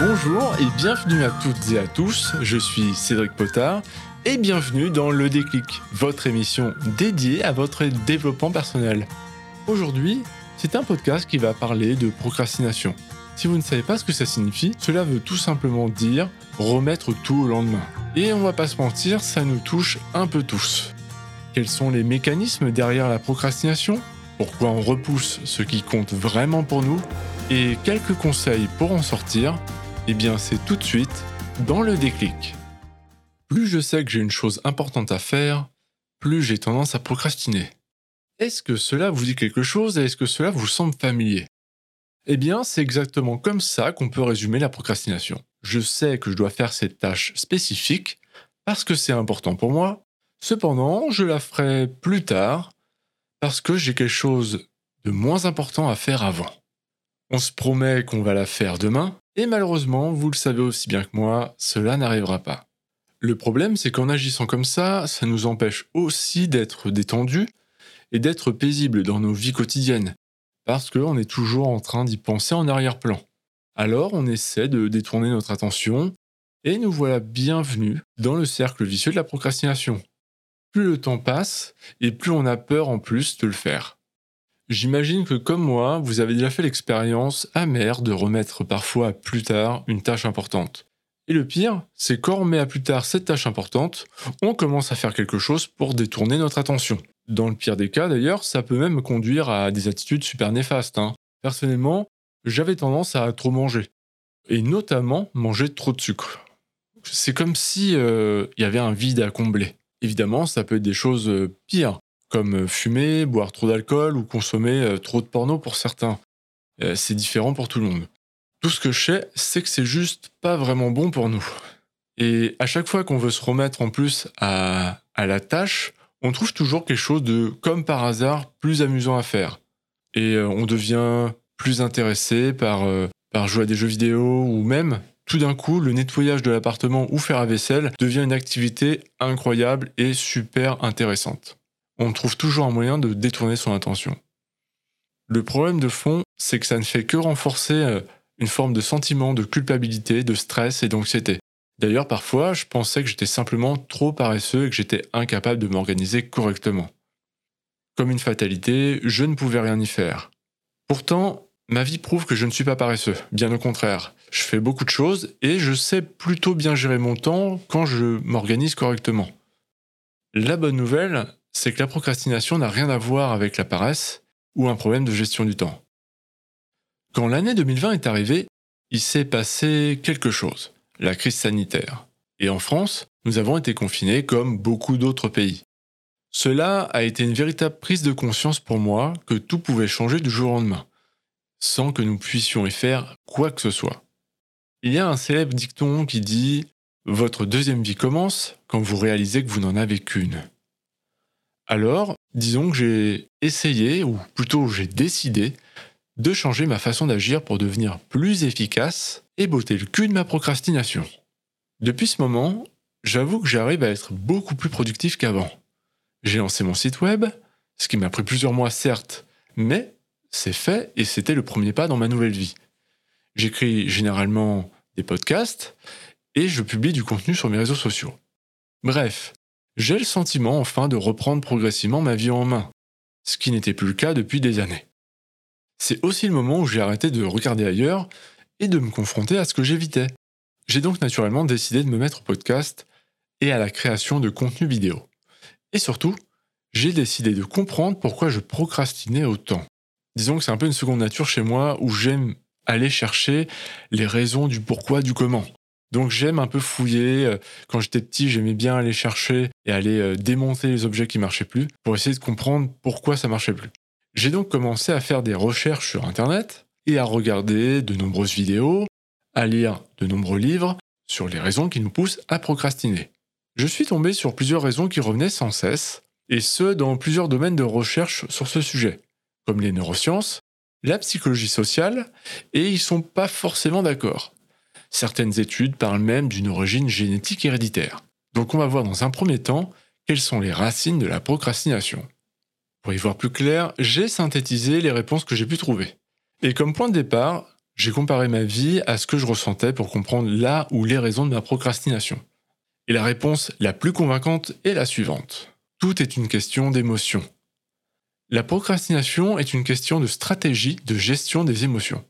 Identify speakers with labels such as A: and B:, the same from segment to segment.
A: Bonjour et bienvenue à toutes et à tous, je suis Cédric Potard et bienvenue dans Le Déclic, votre émission dédiée à votre développement personnel. Aujourd'hui, c'est un podcast qui va parler de procrastination. Si vous ne savez pas ce que ça signifie, cela veut tout simplement dire remettre tout au lendemain. Et on va pas se mentir, ça nous touche un peu tous. Quels sont les mécanismes derrière la procrastination? Pourquoi on repousse ce qui compte vraiment pour nous? Et quelques conseils pour en sortir eh bien, c'est tout de suite dans le déclic. Plus je sais que j'ai une chose importante à faire, plus j'ai tendance à procrastiner. Est-ce que cela vous dit quelque chose et est-ce que cela vous semble familier? Eh bien, c'est exactement comme ça qu'on peut résumer la procrastination. Je sais que je dois faire cette tâche spécifique parce que c'est important pour moi. Cependant, je la ferai plus tard parce que j'ai quelque chose de moins important à faire avant. On se promet qu'on va la faire demain, et malheureusement, vous le savez aussi bien que moi, cela n'arrivera pas. Le problème, c'est qu'en agissant comme ça, ça nous empêche aussi d'être détendus et d'être paisibles dans nos vies quotidiennes, parce qu'on est toujours en train d'y penser en arrière-plan. Alors on essaie de détourner notre attention, et nous voilà bienvenus dans le cercle vicieux de la procrastination. Plus le temps passe, et plus on a peur en plus de le faire. J'imagine que comme moi, vous avez déjà fait l'expérience amère de remettre parfois plus tard une tâche importante. Et le pire, c'est quand on met à plus tard cette tâche importante, on commence à faire quelque chose pour détourner notre attention. Dans le pire des cas d'ailleurs, ça peut même conduire à des attitudes super néfastes. Hein. Personnellement, j'avais tendance à trop manger. Et notamment manger trop de sucre. C'est comme si euh, il y avait un vide à combler. Évidemment, ça peut être des choses euh, pires comme euh, fumer, boire trop d'alcool ou consommer euh, trop de porno pour certains. Euh, c'est différent pour tout le monde. Tout ce que je sais, c'est que c'est juste pas vraiment bon pour nous. Et à chaque fois qu'on veut se remettre en plus à, la tâche, on trouve toujours quelque chose de, comme par hasard, plus amusant à faire. Et on devient plus intéressé par, par jouer à des jeux vidéo ou même, tout d'un coup, le nettoyage de l'appartement ou faire la vaisselle devient une activité incroyable et super intéressante on trouve toujours un moyen de détourner son attention. Le problème de fond, c'est que ça ne fait que renforcer euh, une forme de sentiment de culpabilité, de stress et d'anxiété. D'ailleurs, parfois, je pensais que j'étais simplement trop paresseux et que j'étais incapable de m'organiser correctement. Comme une fatalité, je ne pouvais rien y faire. Pourtant, ma vie prouve que je ne suis pas paresseux, bien au contraire. Je fais beaucoup de choses et je sais plutôt bien gérer mon temps quand je m'organise correctement. La bonne nouvelle, c'est que la procrastination n'a rien à voir avec la paresse ou un problème de gestion du temps. Quand l'année 2020 est arrivée, il s'est passé quelque chose, la crise sanitaire. Et en France, nous avons été confinés comme beaucoup d'autres pays. Cela a été une véritable prise de conscience pour moi que tout pouvait changer du jour au lendemain, sans que nous puissions y faire quoi que ce soit. Il y a un célèbre dicton qui dit Votre deuxième vie commence quand vous réalisez que vous n'en avez qu'une. Alors, disons que j'ai essayé, ou plutôt j'ai décidé, de changer ma façon d'agir pour devenir plus efficace et botter le cul de ma procrastination. Depuis ce moment, j'avoue que j'arrive à être beaucoup plus productif qu'avant. J'ai lancé mon site web, ce qui m'a pris plusieurs mois certes, mais c'est fait et c'était le premier pas dans ma nouvelle vie. J'écris généralement des podcasts et je publie du contenu sur mes réseaux sociaux. Bref, j'ai le sentiment enfin de reprendre progressivement ma vie en main, ce qui n'était plus le cas depuis des années. C'est aussi le moment où j'ai arrêté de regarder ailleurs et de me confronter à ce que j'évitais. J'ai donc naturellement décidé de me mettre au podcast et à la création de contenu vidéo. Et surtout, j'ai décidé de comprendre pourquoi je procrastinais autant. Disons que c'est un peu une seconde nature chez moi où j'aime aller chercher les raisons du pourquoi, du comment. Donc j'aime un peu fouiller. Euh, quand j'étais petit, j'aimais bien aller chercher et aller euh, démonter les objets qui marchaient plus pour essayer de comprendre pourquoi ça marchait plus. J'ai donc commencé à faire des recherches sur Internet et à regarder de nombreuses vidéos, à lire de nombreux livres sur les raisons qui nous poussent à procrastiner. Je suis tombé sur plusieurs raisons qui revenaient sans cesse, et ce dans plusieurs domaines de recherche sur ce sujet, comme les neurosciences, la psychologie sociale, et ils sont pas forcément d'accord. Certaines études parlent même d'une origine génétique héréditaire. Donc on va voir dans un premier temps quelles sont les racines de la procrastination. Pour y voir plus clair, j'ai synthétisé les réponses que j'ai pu trouver. Et comme point de départ, j'ai comparé ma vie à ce que je ressentais pour comprendre là ou les raisons de ma procrastination. Et la réponse la plus convaincante est la suivante. Tout est une question d'émotion. La procrastination est une question de stratégie de gestion des émotions.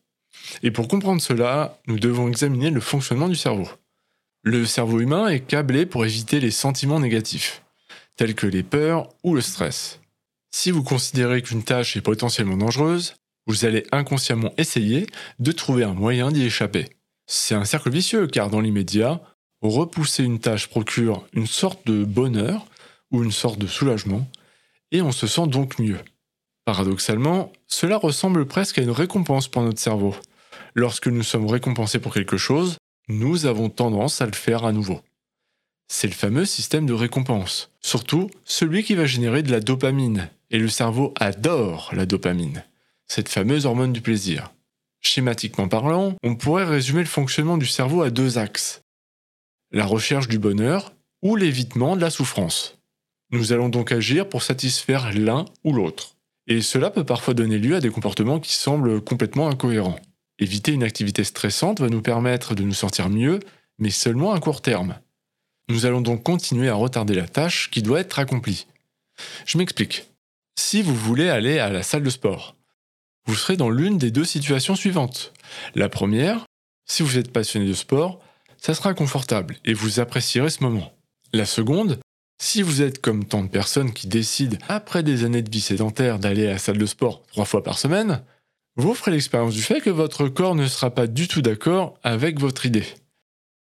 A: Et pour comprendre cela, nous devons examiner le fonctionnement du cerveau. Le cerveau humain est câblé pour éviter les sentiments négatifs, tels que les peurs ou le stress. Si vous considérez qu'une tâche est potentiellement dangereuse, vous allez inconsciemment essayer de trouver un moyen d'y échapper. C'est un cercle vicieux car dans l'immédiat, repousser une tâche procure une sorte de bonheur ou une sorte de soulagement, et on se sent donc mieux. Paradoxalement, cela ressemble presque à une récompense pour notre cerveau. Lorsque nous sommes récompensés pour quelque chose, nous avons tendance à le faire à nouveau. C'est le fameux système de récompense, surtout celui qui va générer de la dopamine, et le cerveau adore la dopamine, cette fameuse hormone du plaisir. Schématiquement parlant, on pourrait résumer le fonctionnement du cerveau à deux axes. La recherche du bonheur ou l'évitement de la souffrance. Nous allons donc agir pour satisfaire l'un ou l'autre. Et cela peut parfois donner lieu à des comportements qui semblent complètement incohérents. Éviter une activité stressante va nous permettre de nous sentir mieux, mais seulement à court terme. Nous allons donc continuer à retarder la tâche qui doit être accomplie. Je m'explique. Si vous voulez aller à la salle de sport, vous serez dans l'une des deux situations suivantes. La première, si vous êtes passionné de sport, ça sera confortable et vous apprécierez ce moment. La seconde, si vous êtes comme tant de personnes qui décident, après des années de vie sédentaire, d'aller à la salle de sport trois fois par semaine, vous ferez l'expérience du fait que votre corps ne sera pas du tout d'accord avec votre idée.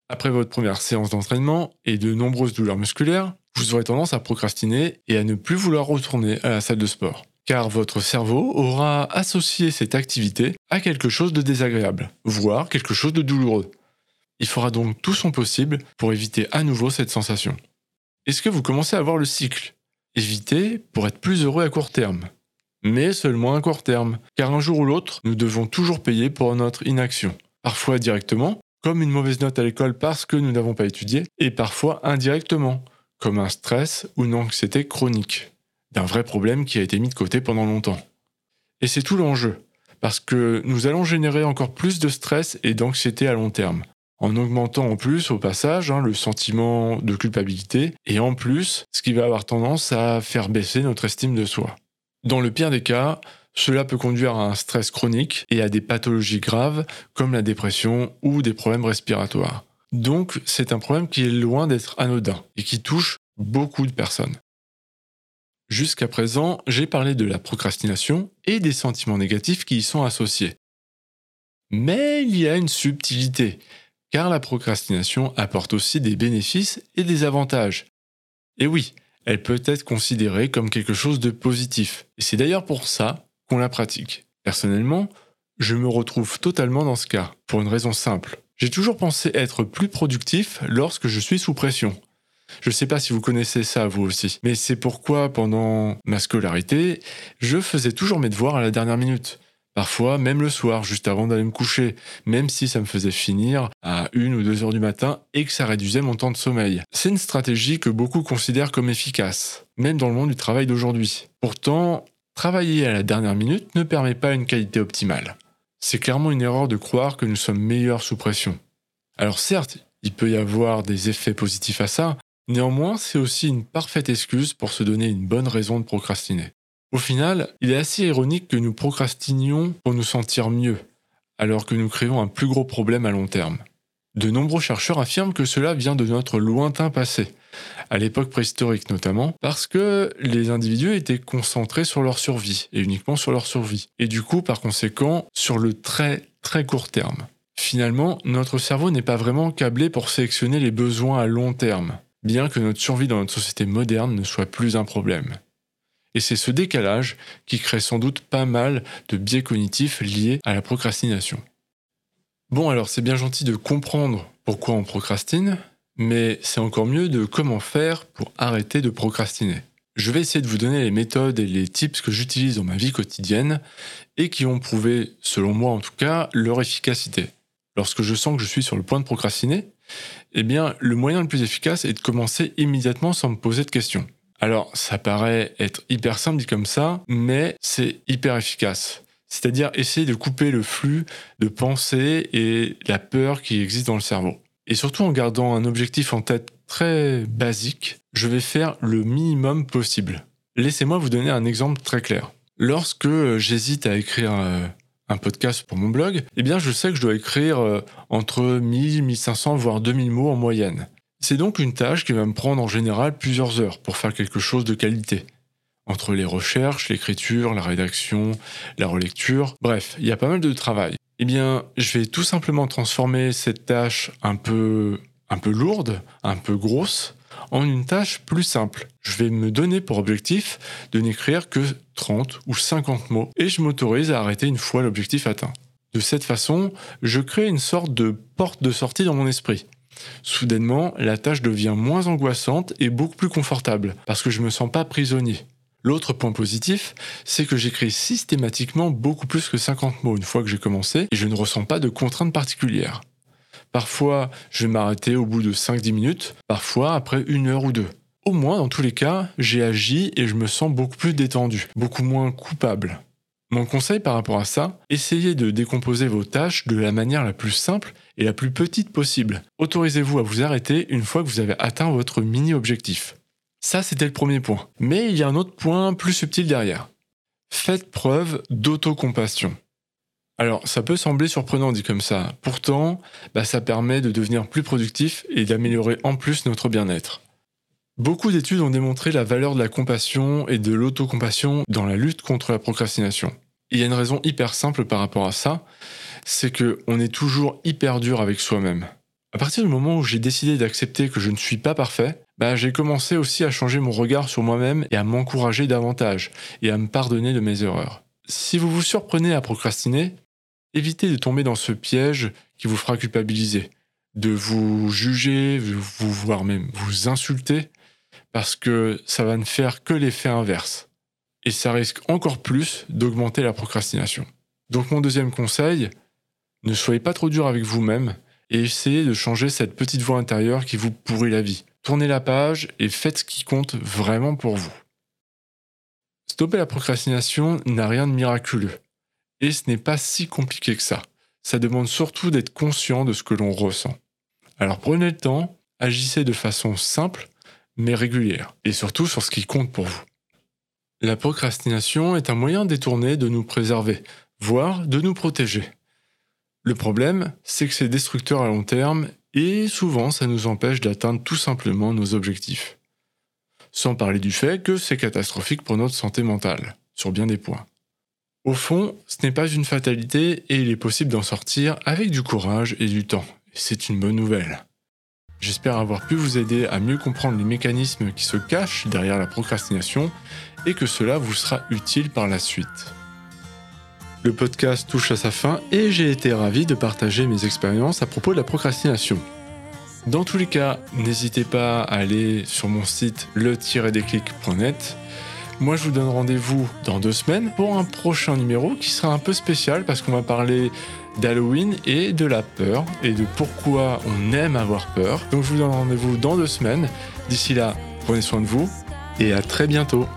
A: Après votre première séance d'entraînement et de nombreuses douleurs musculaires, vous aurez tendance à procrastiner et à ne plus vouloir retourner à la salle de sport. Car votre cerveau aura associé cette activité à quelque chose de désagréable, voire quelque chose de douloureux. Il fera donc tout son possible pour éviter à nouveau cette sensation. Est-ce que vous commencez à voir le cycle? Éviter pour être plus heureux à court terme. Mais seulement à court terme, car un jour ou l'autre, nous devons toujours payer pour notre inaction. Parfois directement, comme une mauvaise note à l'école parce que nous n'avons pas étudié, et parfois indirectement, comme un stress ou une anxiété chronique, d'un vrai problème qui a été mis de côté pendant longtemps. Et c'est tout l'enjeu, parce que nous allons générer encore plus de stress et d'anxiété à long terme, en augmentant en plus au passage hein, le sentiment de culpabilité et en plus ce qui va avoir tendance à faire baisser notre estime de soi. Dans le pire des cas, cela peut conduire à un stress chronique et à des pathologies graves comme la dépression ou des problèmes respiratoires. Donc c'est un problème qui est loin d'être anodin et qui touche beaucoup de personnes. Jusqu'à présent, j'ai parlé de la procrastination et des sentiments négatifs qui y sont associés. Mais il y a une subtilité car la procrastination apporte aussi des bénéfices et des avantages. Et oui, elle peut être considérée comme quelque chose de positif, et c'est d'ailleurs pour ça qu'on la pratique. Personnellement, je me retrouve totalement dans ce cas, pour une raison simple. J'ai toujours pensé être plus productif lorsque je suis sous pression. Je ne sais pas si vous connaissez ça vous aussi, mais c'est pourquoi pendant ma scolarité, je faisais toujours mes devoirs à la dernière minute. Parfois, même le soir, juste avant d'aller me coucher, même si ça me faisait finir à 1 ou 2 heures du matin et que ça réduisait mon temps de sommeil. C'est une stratégie que beaucoup considèrent comme efficace, même dans le monde du travail d'aujourd'hui. Pourtant, travailler à la dernière minute ne permet pas une qualité optimale. C'est clairement une erreur de croire que nous sommes meilleurs sous pression. Alors certes, il peut y avoir des effets positifs à ça, néanmoins c'est aussi une parfaite excuse pour se donner une bonne raison de procrastiner. Au final, il est assez ironique que nous procrastinions pour nous sentir mieux, alors que nous créons un plus gros problème à long terme. De nombreux chercheurs affirment que cela vient de notre lointain passé, à l'époque préhistorique notamment, parce que les individus étaient concentrés sur leur survie, et uniquement sur leur survie, et du coup par conséquent sur le très très court terme. Finalement, notre cerveau n'est pas vraiment câblé pour sélectionner les besoins à long terme, bien que notre survie dans notre société moderne ne soit plus un problème. Et c'est ce décalage qui crée sans doute pas mal de biais cognitifs liés à la procrastination. Bon alors c'est bien gentil de comprendre pourquoi on procrastine, mais c'est encore mieux de comment faire pour arrêter de procrastiner. Je vais essayer de vous donner les méthodes et les tips que j'utilise dans ma vie quotidienne et qui ont prouvé, selon moi en tout cas, leur efficacité. Lorsque je sens que je suis sur le point de procrastiner, eh bien le moyen le plus efficace est de commencer immédiatement sans me poser de questions. Alors, ça paraît être hyper simple dit comme ça, mais c'est hyper efficace. C'est-à-dire essayer de couper le flux de pensée et la peur qui existe dans le cerveau. Et surtout en gardant un objectif en tête très basique, je vais faire le minimum possible. Laissez-moi vous donner un exemple très clair. Lorsque j'hésite à écrire euh, un podcast pour mon blog, eh bien je sais que je dois écrire euh, entre 1000, 1500 voire 2000 mots en moyenne. C'est donc une tâche qui va me prendre en général plusieurs heures pour faire quelque chose de qualité. Entre les recherches, l'écriture, la rédaction, la relecture, bref, il y a pas mal de travail. Eh bien, je vais tout simplement transformer cette tâche un peu, lourde, un peu grosse, en une tâche plus simple. Je vais me donner pour objectif de n'écrire que 30 ou 50 mots et je m'autorise à arrêter une fois l'objectif atteint. De cette façon, je crée une sorte de porte de sortie dans mon esprit. Soudainement, la tâche devient moins angoissante et beaucoup plus confortable parce que je ne me sens pas prisonnier. L'autre point positif, c'est que j'écris systématiquement beaucoup plus que 50 mots une fois que j'ai commencé et je ne ressens pas de contraintes particulières. Parfois, je vais m'arrêter au bout de 5-10 minutes, parfois après une heure ou deux. Au moins, dans tous les cas, j'ai agi et je me sens beaucoup plus détendu, beaucoup moins coupable. Mon conseil par rapport à ça, essayez de décomposer vos tâches de la manière la plus simple et la plus petite possible. Autorisez-vous à vous arrêter une fois que vous avez atteint votre mini-objectif. Ça, c'était le premier point. Mais il y a un autre point plus subtil derrière. Faites preuve d'autocompassion. Alors, ça peut sembler surprenant dit comme ça. Pourtant, bah, ça permet de devenir plus productif et d'améliorer en plus notre bien-être. Beaucoup d'études ont démontré la valeur de la compassion et de l'autocompassion dans la lutte contre la procrastination. Il y a une raison hyper simple par rapport à ça, c'est que on est toujours hyper dur avec soi-même. À partir du moment où j'ai décidé d'accepter que je ne suis pas parfait, bah, j'ai commencé aussi à changer mon regard sur moi-même et à m'encourager davantage et à me pardonner de mes erreurs. Si vous vous surprenez à procrastiner, évitez de tomber dans ce piège qui vous fera culpabiliser, de vous juger, vous voire même vous insulter, parce que ça va ne faire que l'effet inverse. Et ça risque encore plus d'augmenter la procrastination. Donc mon deuxième conseil, ne soyez pas trop dur avec vous-même et essayez de changer cette petite voix intérieure qui vous pourrit la vie. Tournez la page et faites ce qui compte vraiment pour vous. Stopper la procrastination n'a rien de miraculeux. Et ce n'est pas si compliqué que ça. Ça demande surtout d'être conscient de ce que l'on ressent. Alors prenez le temps, agissez de façon simple mais régulière, et surtout sur ce qui compte pour vous. La procrastination est un moyen détourné de nous préserver, voire de nous protéger. Le problème, c'est que c'est destructeur à long terme et souvent ça nous empêche d'atteindre tout simplement nos objectifs. Sans parler du fait que c'est catastrophique pour notre santé mentale, sur bien des points. Au fond, ce n'est pas une fatalité et il est possible d'en sortir avec du courage et du temps. C'est une bonne nouvelle. J'espère avoir pu vous aider à mieux comprendre les mécanismes qui se cachent derrière la procrastination et que cela vous sera utile par la suite. Le podcast touche à sa fin et j'ai été ravi de partager mes expériences à propos de la procrastination. Dans tous les cas, n'hésitez pas à aller sur mon site le-déclic.net moi, je vous donne rendez-vous dans deux semaines pour un prochain numéro qui sera un peu spécial parce qu'on va parler d'Halloween et de la peur et de pourquoi on aime avoir peur. Donc, je vous donne rendez-vous dans deux semaines. D'ici là, prenez soin de vous et à très bientôt.